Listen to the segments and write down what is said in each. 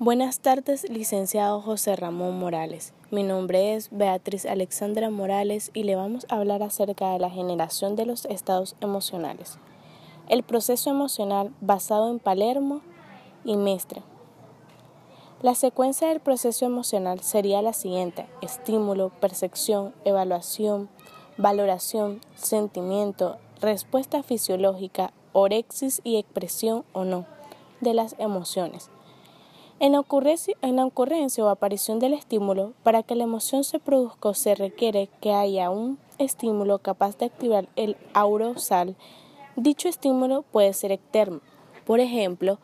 Buenas tardes, licenciado José Ramón Morales. Mi nombre es Beatriz Alexandra Morales y le vamos a hablar acerca de la generación de los estados emocionales. El proceso emocional basado en Palermo y Mestre. La secuencia del proceso emocional sería la siguiente: estímulo, percepción, evaluación, valoración, sentimiento, respuesta fisiológica, orexis y expresión o no de las emociones. En la, ocurrencia, o aparición del estímulo, para que la emoción se produzca se requiere que haya un estímulo capaz de activar el aurosal. Dicho estímulo puede ser externo. Por ejemplo,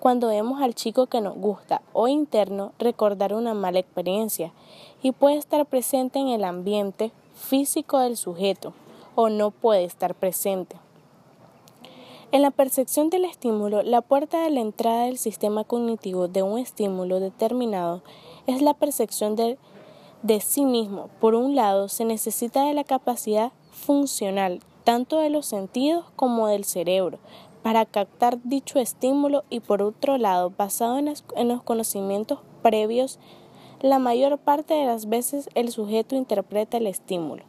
cuando vemos al chico que nos gusta o interno recordar una mala experiencia y puede estar presente en el ambiente físico del sujeto o no puede estar presente. En la percepción del estímulo, la puerta de la entrada del sistema cognitivo de un estímulo determinado es la percepción de, de sí mismo. Por un lado, se necesita de la capacidad funcional tanto de los sentidos como del cerebro para captar dicho estímulo y por otro lado, basado en, en los conocimientos previos, la mayor parte de las veces el sujeto interpreta el estímulo.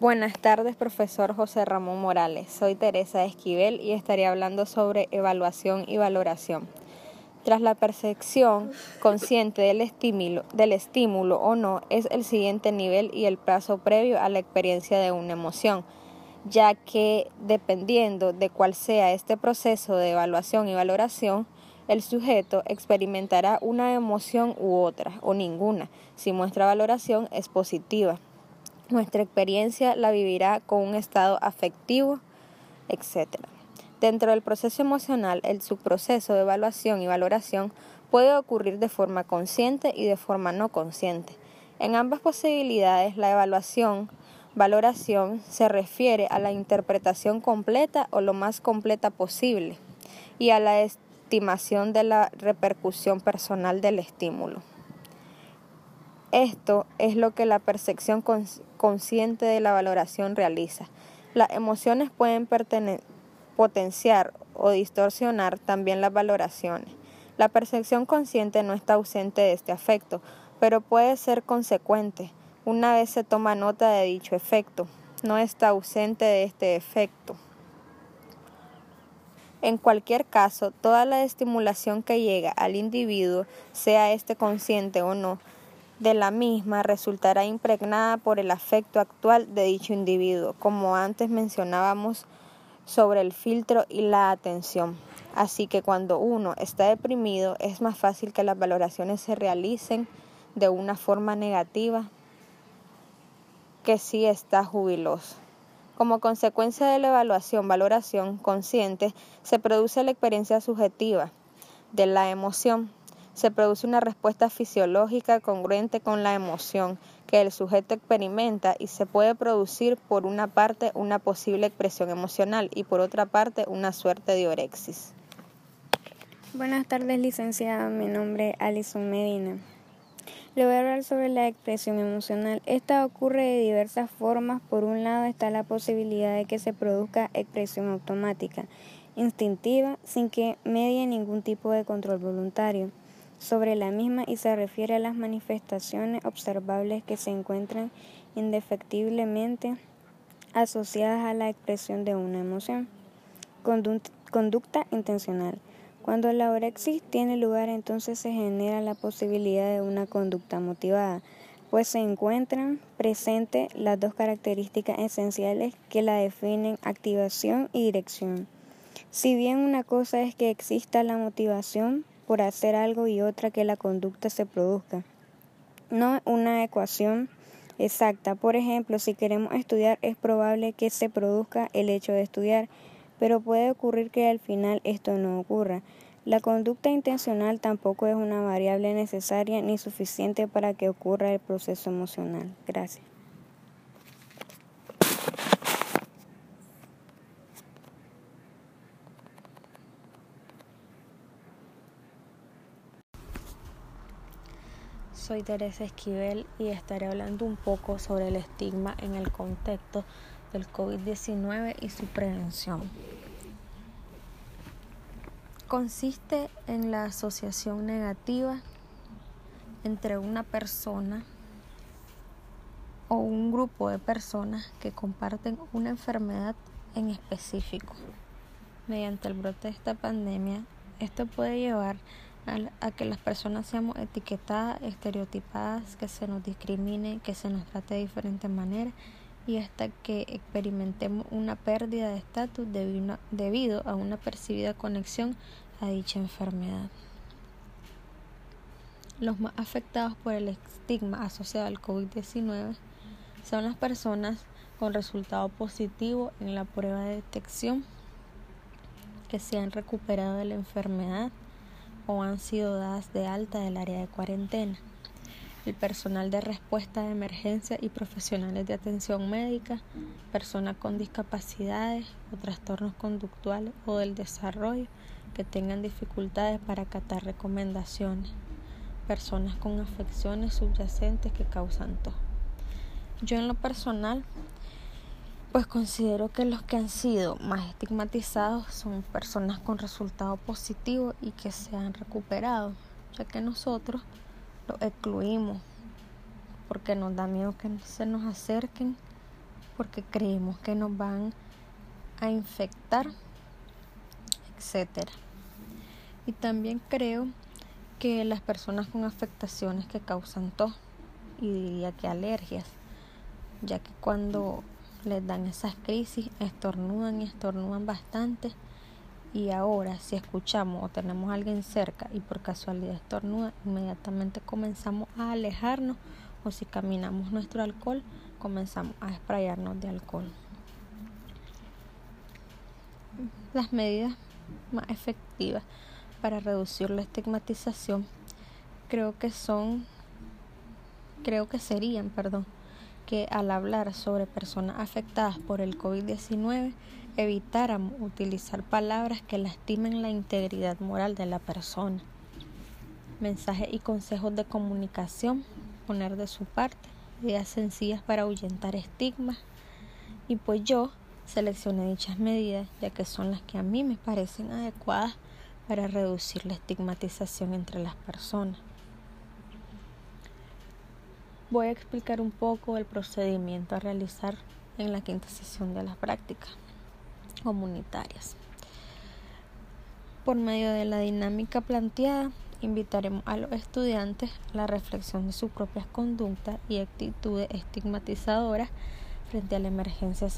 Buenas tardes, profesor José Ramón Morales. Soy Teresa Esquivel y estaré hablando sobre evaluación y valoración. Tras la percepción consciente del estímulo, del estímulo o no, es el siguiente nivel y el plazo previo a la experiencia de una emoción, ya que dependiendo de cuál sea este proceso de evaluación y valoración, el sujeto experimentará una emoción u otra o ninguna. Si muestra valoración es positiva nuestra experiencia la vivirá con un estado afectivo, etc. Dentro del proceso emocional, el subproceso de evaluación y valoración puede ocurrir de forma consciente y de forma no consciente. En ambas posibilidades, la evaluación, valoración, se refiere a la interpretación completa o lo más completa posible y a la estimación de la repercusión personal del estímulo. Esto es lo que la percepción consciente de la valoración realiza. Las emociones pueden potenciar o distorsionar también las valoraciones. La percepción consciente no está ausente de este afecto, pero puede ser consecuente. Una vez se toma nota de dicho efecto, no está ausente de este efecto. En cualquier caso, toda la estimulación que llega al individuo, sea este consciente o no, de la misma resultará impregnada por el afecto actual de dicho individuo, como antes mencionábamos sobre el filtro y la atención. Así que cuando uno está deprimido es más fácil que las valoraciones se realicen de una forma negativa que si está jubiloso. Como consecuencia de la evaluación, valoración consciente, se produce la experiencia subjetiva de la emoción, se produce una respuesta fisiológica congruente con la emoción que el sujeto experimenta y se puede producir por una parte una posible expresión emocional y por otra parte una suerte de orexis. Buenas tardes, licenciada. Mi nombre es Alison Medina. Le voy a hablar sobre la expresión emocional. Esta ocurre de diversas formas. Por un lado está la posibilidad de que se produzca expresión automática, instintiva, sin que medie ningún tipo de control voluntario sobre la misma y se refiere a las manifestaciones observables que se encuentran indefectiblemente asociadas a la expresión de una emoción. Conducta intencional. Cuando la orexis tiene lugar, entonces se genera la posibilidad de una conducta motivada, pues se encuentran presentes las dos características esenciales que la definen activación y dirección. Si bien una cosa es que exista la motivación por hacer algo y otra que la conducta se produzca. No una ecuación exacta. Por ejemplo, si queremos estudiar es probable que se produzca el hecho de estudiar, pero puede ocurrir que al final esto no ocurra. La conducta intencional tampoco es una variable necesaria ni suficiente para que ocurra el proceso emocional. Gracias. Soy Teresa Esquivel y estaré hablando un poco sobre el estigma en el contexto del COVID-19 y su prevención. consiste en la asociación negativa entre una persona o un grupo de personas que comparten una enfermedad en específico. Mediante el brote de esta pandemia, esto puede llevar a, que las personas seamos etiquetadas, estereotipadas, que se nos discrimine, que se nos trate de diferentes maneras y hasta que experimentemos una pérdida de estatus debido a una percibida conexión a dicha enfermedad. Los más afectados por el estigma asociado al COVID-19 son las personas con resultado positivo en la prueba de detección que se han recuperado de la enfermedad han sido dadas de alta del área de cuarentena. El personal de respuesta de emergencia y profesionales de atención médica, personas con discapacidades o trastornos conductuales o del desarrollo que tengan dificultades para acatar recomendaciones, personas con afecciones subyacentes que causan tos. Yo en lo personal, pues considero que los que han sido más estigmatizados son personas con resultado positivo y que se han recuperado, ya que nosotros los excluimos porque nos da miedo que se nos acerquen, porque creemos que nos van a infectar, etcétera. Y también creo que las personas con afectaciones que causan tos y diría que alergias ya que cuando les dan esas crisis estornudan y estornudan bastante y ahora si escuchamos o tenemos a alguien cerca y por casualidad estornuda, inmediatamente comenzamos a alejarnos o si caminamos nuestro alcohol, comenzamos a esprayarnos de alcohol. Las medidas más efectivas para reducir la estigmatización creo que son creo que serían, perdón, que al hablar sobre personas afectadas por el COVID-19 evitáramos utilizar palabras que lastimen la integridad moral de la persona. Mensajes y consejos de comunicación, poner de su parte, ideas sencillas para ahuyentar estigmas. Y pues yo seleccioné dichas medidas ya que son las que a mí me parecen adecuadas para reducir la estigmatización entre las personas voy a explicar un poco el procedimiento a realizar en la quinta sesión de las prácticas comunitarias. Por medio de la dinámica planteada, invitaremos a los estudiantes a la reflexión de sus propias conductas y actitudes estigmatizadoras frente a la emergencia,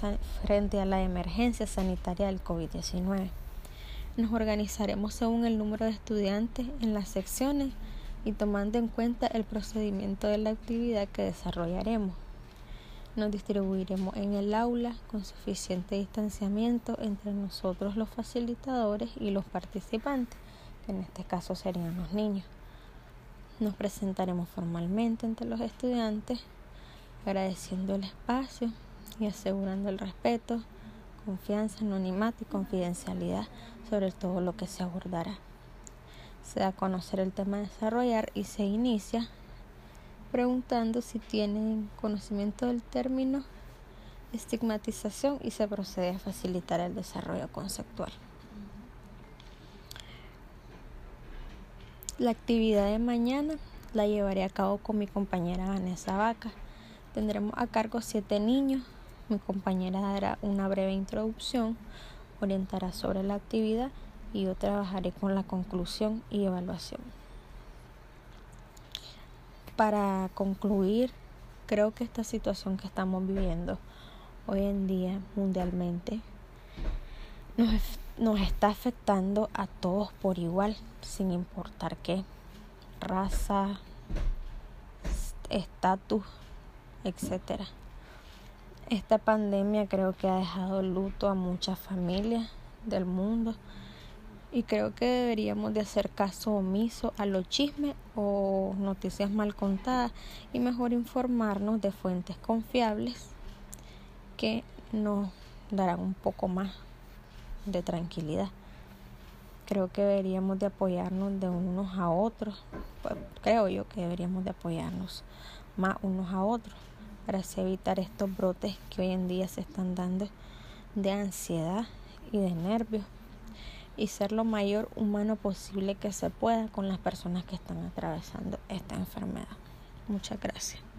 frente a la emergencia sanitaria del COVID-19. Nos organizaremos según el número de estudiantes en las secciones y tomando en cuenta el procedimiento de la actividad que desarrollaremos. Nos distribuiremos en el aula con suficiente distanciamiento entre nosotros los facilitadores y los participantes, que en este caso serían los niños. Nos presentaremos formalmente entre los estudiantes, agradeciendo el espacio y asegurando el respeto, confianza, anonimato y confidencialidad sobre todo lo que se abordará se da a conocer el tema a desarrollar y se inicia preguntando si tienen conocimiento del término estigmatización y se procede a facilitar el desarrollo conceptual. La actividad de mañana la llevaré a cabo con mi compañera Vanessa Vaca. Tendremos a cargo siete niños. Mi compañera dará una breve introducción, orientará sobre la actividad y yo trabajaré con la conclusión y evaluación. Para concluir, creo que esta situación que estamos viviendo hoy en día mundialmente nos, nos está afectando a todos por igual, sin importar qué, raza, estatus, etc. Esta pandemia creo que ha dejado luto a muchas familias del mundo y creo que deberíamos de hacer caso omiso a los chismes o noticias mal contadas y mejor informarnos de fuentes confiables que nos darán un poco más de tranquilidad. Creo que deberíamos de apoyarnos de unos a otros. Pues, creo yo que deberíamos de apoyarnos más unos a otros para así evitar estos brotes que hoy en día se están dando de ansiedad y de nervios y ser lo mayor humano posible que se pueda con las personas que están atravesando esta enfermedad. Muchas gracias.